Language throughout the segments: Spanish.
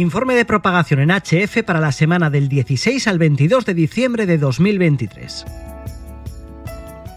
Informe de propagación en HF para la semana del 16 al 22 de diciembre de 2023.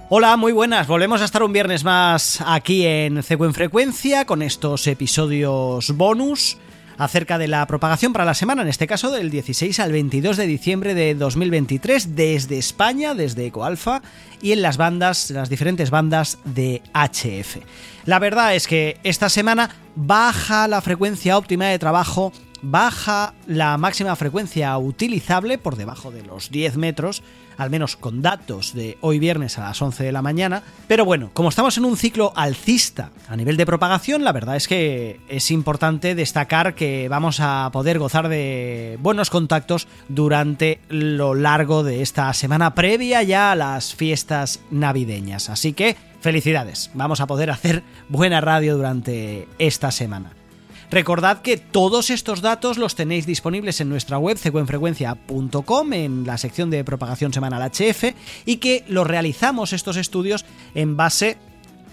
Hola, muy buenas. Volvemos a estar un viernes más aquí en Ceco en Frecuencia con estos episodios bonus acerca de la propagación para la semana, en este caso del 16 al 22 de diciembre de 2023 desde España, desde EcoAlfa y en las bandas, las diferentes bandas de HF. La verdad es que esta semana baja la frecuencia óptima de trabajo baja la máxima frecuencia utilizable por debajo de los 10 metros, al menos con datos de hoy viernes a las 11 de la mañana. Pero bueno, como estamos en un ciclo alcista a nivel de propagación, la verdad es que es importante destacar que vamos a poder gozar de buenos contactos durante lo largo de esta semana previa ya a las fiestas navideñas. Así que felicidades, vamos a poder hacer buena radio durante esta semana. Recordad que todos estos datos los tenéis disponibles en nuestra web cecuenfrecuencia.com en la sección de propagación semanal HF y que los realizamos estos estudios en base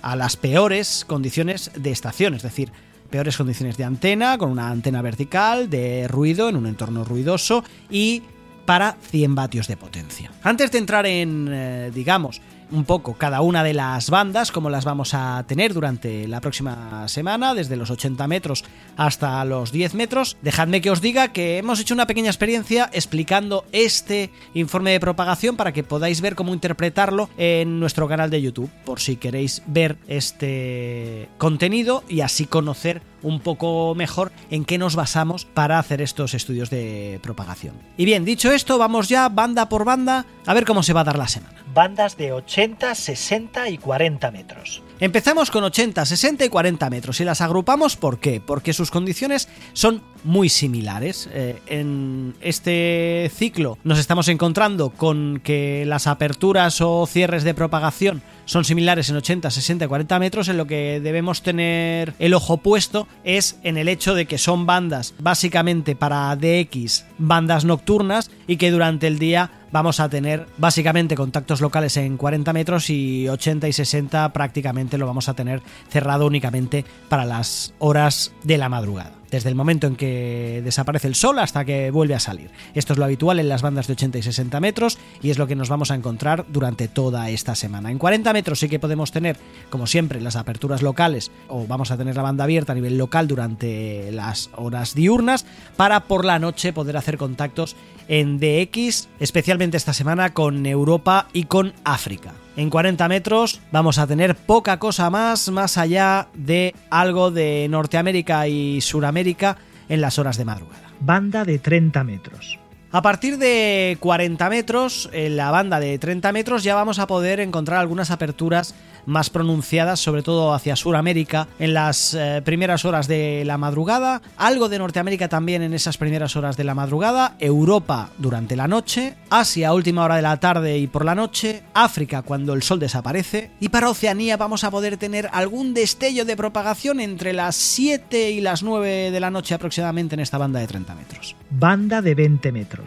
a las peores condiciones de estación, es decir, peores condiciones de antena, con una antena vertical, de ruido en un entorno ruidoso y para 100 vatios de potencia. Antes de entrar en, eh, digamos, un poco cada una de las bandas, como las vamos a tener durante la próxima semana, desde los 80 metros hasta los 10 metros. Dejadme que os diga que hemos hecho una pequeña experiencia explicando este informe de propagación para que podáis ver cómo interpretarlo en nuestro canal de YouTube, por si queréis ver este contenido y así conocer un poco mejor en qué nos basamos para hacer estos estudios de propagación. Y bien, dicho esto, vamos ya banda por banda a ver cómo se va a dar la semana. Bandas de 80, 60 y 40 metros. Empezamos con 80, 60 y 40 metros y las agrupamos ¿por qué? Porque sus condiciones son muy similares. Eh, en este ciclo nos estamos encontrando con que las aperturas o cierres de propagación son similares en 80, 60 y 40 metros, en lo que debemos tener el ojo puesto es en el hecho de que son bandas básicamente para DX, bandas nocturnas y que durante el día vamos a tener básicamente contactos locales en 40 metros y 80 y 60 prácticamente lo vamos a tener cerrado únicamente para las horas de la madrugada desde el momento en que desaparece el sol hasta que vuelve a salir. Esto es lo habitual en las bandas de 80 y 60 metros y es lo que nos vamos a encontrar durante toda esta semana. En 40 metros sí que podemos tener, como siempre, las aperturas locales o vamos a tener la banda abierta a nivel local durante las horas diurnas para por la noche poder hacer contactos en DX, especialmente esta semana con Europa y con África. En 40 metros vamos a tener poca cosa más, más allá de algo de Norteamérica y Suramérica en las horas de madrugada. Banda de 30 metros. A partir de 40 metros, en la banda de 30 metros ya vamos a poder encontrar algunas aperturas más pronunciadas, sobre todo hacia Sudamérica, en las eh, primeras horas de la madrugada, algo de Norteamérica también en esas primeras horas de la madrugada, Europa durante la noche, Asia a última hora de la tarde y por la noche, África cuando el sol desaparece, y para Oceanía vamos a poder tener algún destello de propagación entre las 7 y las 9 de la noche aproximadamente en esta banda de 30 metros. Banda de 20 metros.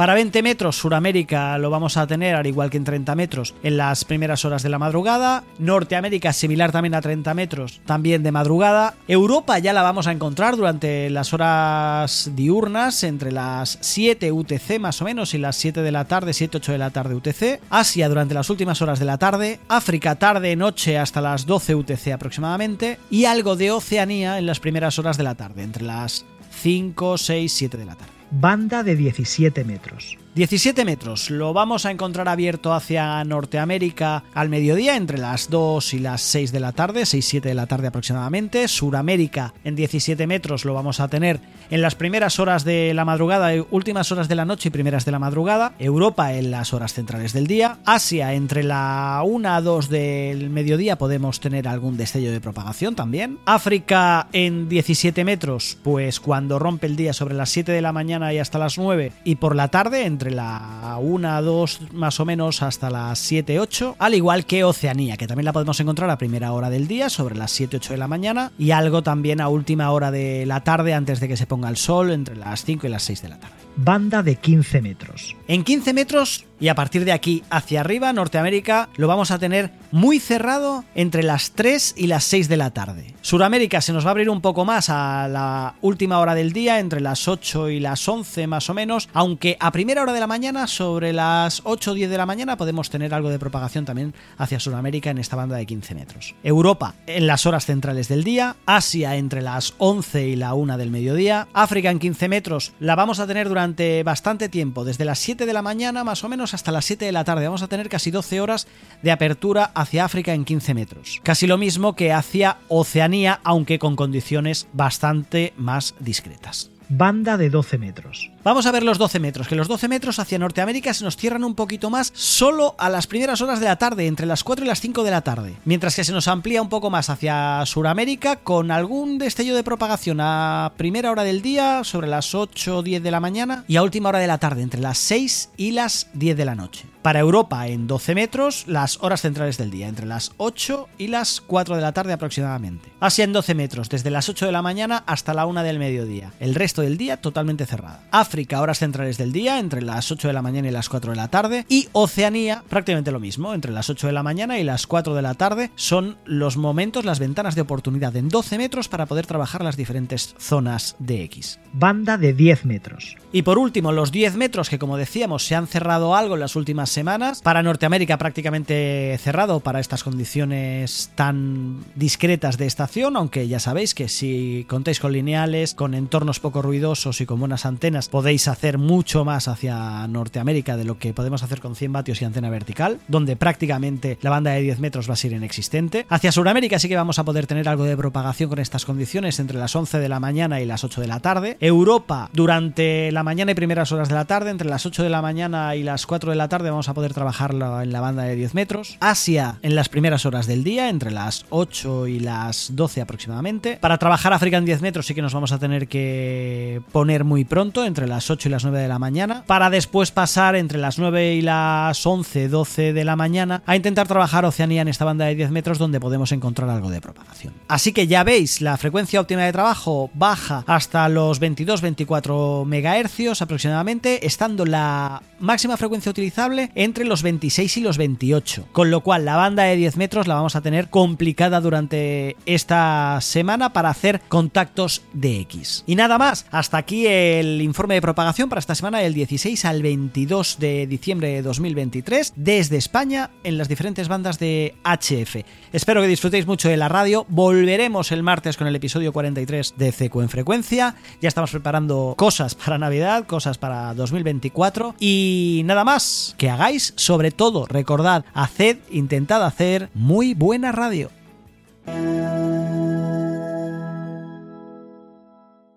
Para 20 metros, Suramérica lo vamos a tener, al igual que en 30 metros, en las primeras horas de la madrugada. Norteamérica, similar también a 30 metros, también de madrugada. Europa ya la vamos a encontrar durante las horas diurnas, entre las 7 UTC más o menos y las 7 de la tarde, 7-8 de la tarde UTC. Asia durante las últimas horas de la tarde. África tarde-noche hasta las 12 UTC aproximadamente. Y algo de Oceanía en las primeras horas de la tarde, entre las 5, 6, 7 de la tarde banda de 17 metros. 17 metros, lo vamos a encontrar abierto hacia Norteamérica al mediodía, entre las 2 y las 6 de la tarde, 6-7 de la tarde aproximadamente. Suramérica en 17 metros lo vamos a tener en las primeras horas de la madrugada, últimas horas de la noche y primeras de la madrugada. Europa en las horas centrales del día. Asia entre la 1 a 2 del mediodía podemos tener algún destello de propagación también. África en 17 metros, pues cuando rompe el día sobre las 7 de la mañana y hasta las 9 y por la tarde entre la 1, 2 más o menos hasta las 7, 8, al igual que Oceanía, que también la podemos encontrar a primera hora del día, sobre las 7, 8 de la mañana, y algo también a última hora de la tarde antes de que se ponga el sol, entre las 5 y las 6 de la tarde. Banda de 15 metros. En 15 metros y a partir de aquí hacia arriba, Norteamérica, lo vamos a tener muy cerrado entre las 3 y las 6 de la tarde. Suramérica se nos va a abrir un poco más a la última hora del día, entre las 8 y las 11 más o menos, aunque a primera hora de la mañana, sobre las 8 o 10 de la mañana, podemos tener algo de propagación también hacia Suramérica en esta banda de 15 metros. Europa en las horas centrales del día, Asia entre las 11 y la 1 del mediodía, África en 15 metros la vamos a tener durante bastante tiempo, desde las 7 de la mañana más o menos hasta las 7 de la tarde. Vamos a tener casi 12 horas de apertura hacia África en 15 metros. Casi lo mismo que hacia Oceanía, aunque con condiciones bastante más discretas. Banda de 12 metros. Vamos a ver los 12 metros, que los 12 metros hacia Norteamérica se nos cierran un poquito más solo a las primeras horas de la tarde, entre las 4 y las 5 de la tarde, mientras que se nos amplía un poco más hacia Suramérica con algún destello de propagación a primera hora del día, sobre las 8 o 10 de la mañana, y a última hora de la tarde, entre las 6 y las 10 de la noche. Para Europa en 12 metros, las horas centrales del día, entre las 8 y las 4 de la tarde aproximadamente. Asia en 12 metros, desde las 8 de la mañana hasta la 1 del mediodía. El resto del día totalmente cerrada. África, horas centrales del día, entre las 8 de la mañana y las 4 de la tarde. Y Oceanía, prácticamente lo mismo, entre las 8 de la mañana y las 4 de la tarde. Son los momentos, las ventanas de oportunidad en 12 metros para poder trabajar las diferentes zonas de X. Banda de 10 metros. Y por último, los 10 metros que como decíamos se han cerrado algo en las últimas semanas. Para Norteamérica prácticamente cerrado para estas condiciones tan discretas de estación, aunque ya sabéis que si contáis con lineales, con entornos poco ruidosos y con buenas antenas, podéis hacer mucho más hacia Norteamérica de lo que podemos hacer con 100 vatios y antena vertical, donde prácticamente la banda de 10 metros va a ser inexistente. Hacia Sudamérica sí que vamos a poder tener algo de propagación con estas condiciones entre las 11 de la mañana y las 8 de la tarde. Europa durante la mañana y primeras horas de la tarde, entre las 8 de la mañana y las 4 de la tarde vamos a poder trabajarlo en la banda de 10 metros. Asia en las primeras horas del día, entre las 8 y las 12 aproximadamente. Para trabajar África en 10 metros sí que nos vamos a tener que poner muy pronto, entre las 8 y las 9 de la mañana, para después pasar entre las 9 y las 11, 12 de la mañana a intentar trabajar Oceanía en esta banda de 10 metros donde podemos encontrar algo de propagación. Así que ya veis, la frecuencia óptima de trabajo baja hasta los 22-24 MHz aproximadamente, estando la máxima frecuencia utilizable entre los 26 y los 28. Con lo cual la banda de 10 metros la vamos a tener complicada durante esta semana para hacer contactos de X. Y nada hasta aquí el informe de propagación para esta semana del 16 al 22 de diciembre de 2023 desde España en las diferentes bandas de HF. Espero que disfrutéis mucho de la radio. Volveremos el martes con el episodio 43 de CQ en frecuencia. Ya estamos preparando cosas para Navidad, cosas para 2024 y nada más que hagáis, sobre todo, recordad, haced, intentad hacer muy buena radio.